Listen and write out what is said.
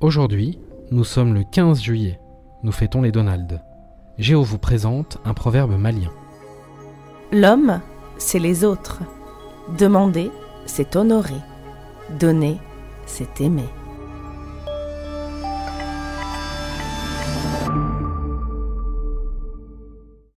Aujourd'hui, nous sommes le 15 juillet. Nous fêtons les Donald. Géo vous présente un proverbe malien. L'homme, c'est les autres. Demander, c'est honorer. Donner, c'est aimer.